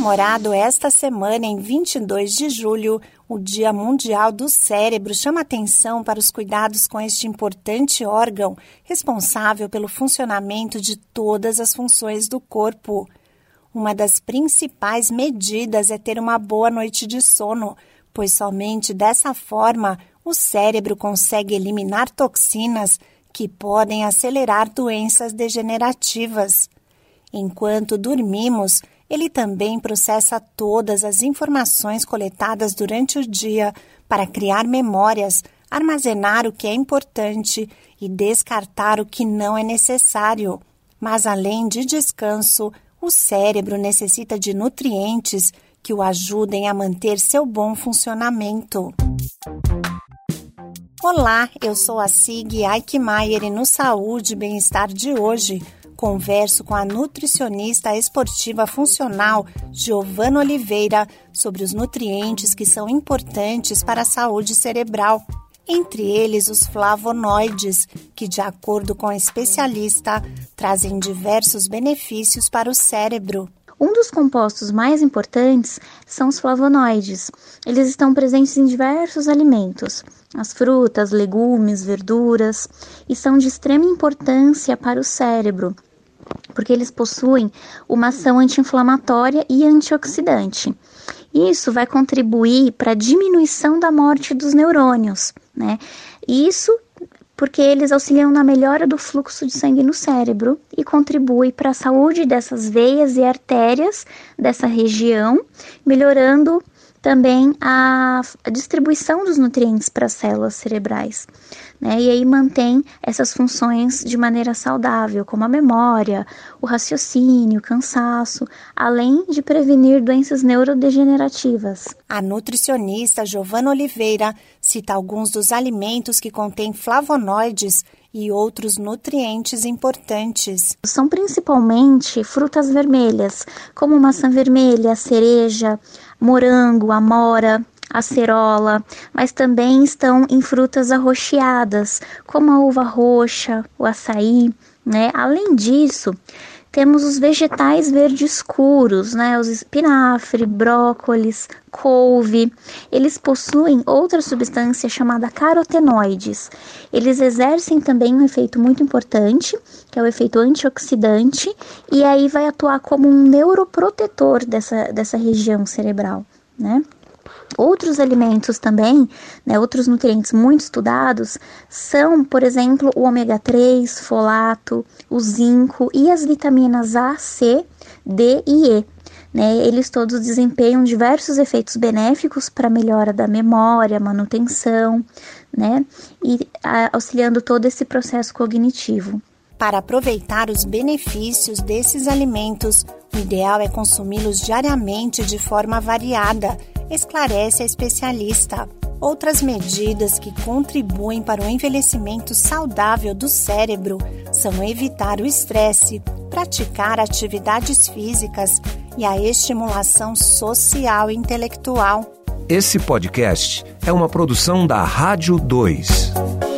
Comemorado esta semana, em 22 de julho, o Dia Mundial do Cérebro chama atenção para os cuidados com este importante órgão responsável pelo funcionamento de todas as funções do corpo. Uma das principais medidas é ter uma boa noite de sono, pois somente dessa forma o cérebro consegue eliminar toxinas que podem acelerar doenças degenerativas. Enquanto dormimos, ele também processa todas as informações coletadas durante o dia para criar memórias, armazenar o que é importante e descartar o que não é necessário. Mas além de descanso, o cérebro necessita de nutrientes que o ajudem a manter seu bom funcionamento. Olá, eu sou a Sig Eichmeier e no Saúde e Bem-Estar de hoje converso com a nutricionista esportiva funcional Giovana Oliveira sobre os nutrientes que são importantes para a saúde cerebral entre eles os flavonoides, que, de acordo com a especialista, trazem diversos benefícios para o cérebro. Um dos compostos mais importantes são os flavonoides. Eles estão presentes em diversos alimentos, as frutas, legumes, verduras, e são de extrema importância para o cérebro, porque eles possuem uma ação anti-inflamatória e antioxidante. Isso vai contribuir para a diminuição da morte dos neurônios, né? Isso porque eles auxiliam na melhora do fluxo de sangue no cérebro e contribuem para a saúde dessas veias e artérias dessa região, melhorando também a, distribuição dos nutrientes para as células cerebrais. Né? E aí mantém essas funções de maneira saudável, como a memória, o raciocínio, o cansaço, além de prevenir doenças neurodegenerativas. A nutricionista Giovana Oliveira cita alguns dos alimentos que contêm flavonoides e outros nutrientes importantes. São principalmente frutas vermelhas, como maçã vermelha, cereja, morango, amora, acerola, mas também estão em frutas arroxeadas, como a uva roxa, o açaí, né? Além disso, temos os vegetais verdes escuros, né? Os espinafre, brócolis, couve. Eles possuem outra substância chamada carotenoides. Eles exercem também um efeito muito importante, que é o efeito antioxidante, e aí vai atuar como um neuroprotetor dessa, dessa região cerebral, né? Outros alimentos também, né, outros nutrientes muito estudados, são, por exemplo, o ômega 3, folato, o zinco e as vitaminas A, C, D e E. Né, eles todos desempenham diversos efeitos benéficos para a melhora da memória, manutenção, né, e a, auxiliando todo esse processo cognitivo. Para aproveitar os benefícios desses alimentos, o ideal é consumi-los diariamente de forma variada esclarece a especialista. Outras medidas que contribuem para o envelhecimento saudável do cérebro são evitar o estresse, praticar atividades físicas e a estimulação social e intelectual. Esse podcast é uma produção da Rádio 2.